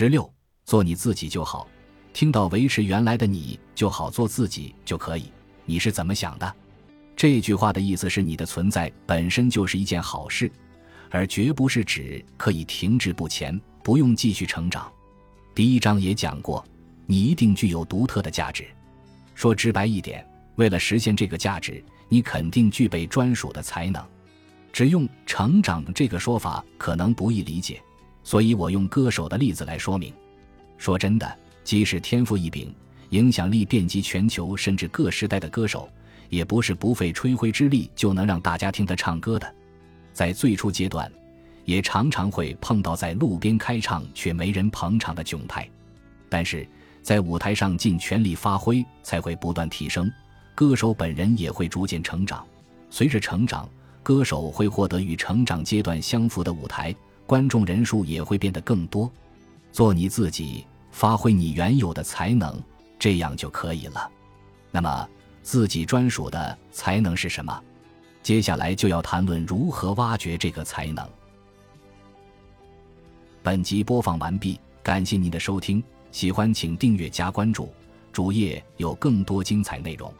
十六，做你自己就好。听到维持原来的你就好，做自己就可以。你是怎么想的？这句话的意思是你的存在本身就是一件好事，而绝不是指可以停滞不前，不用继续成长。第一章也讲过，你一定具有独特的价值。说直白一点，为了实现这个价值，你肯定具备专属的才能。只用“成长”这个说法可能不易理解，所以我用歌手的例子来说明。说真的，即使天赋异禀、影响力遍及全球甚至各时代的歌手，也不是不费吹灰之力就能让大家听他唱歌的。在最初阶段，也常常会碰到在路边开唱却没人捧场的窘态。但是在舞台上尽全力发挥，才会不断提升，歌手本人也会逐渐成长。随着成长，歌手会获得与成长阶段相符的舞台，观众人数也会变得更多。做你自己，发挥你原有的才能，这样就可以了。那么，自己专属的才能是什么？接下来就要谈论如何挖掘这个才能。本集播放完毕，感谢您的收听，喜欢请订阅加关注，主页有更多精彩内容。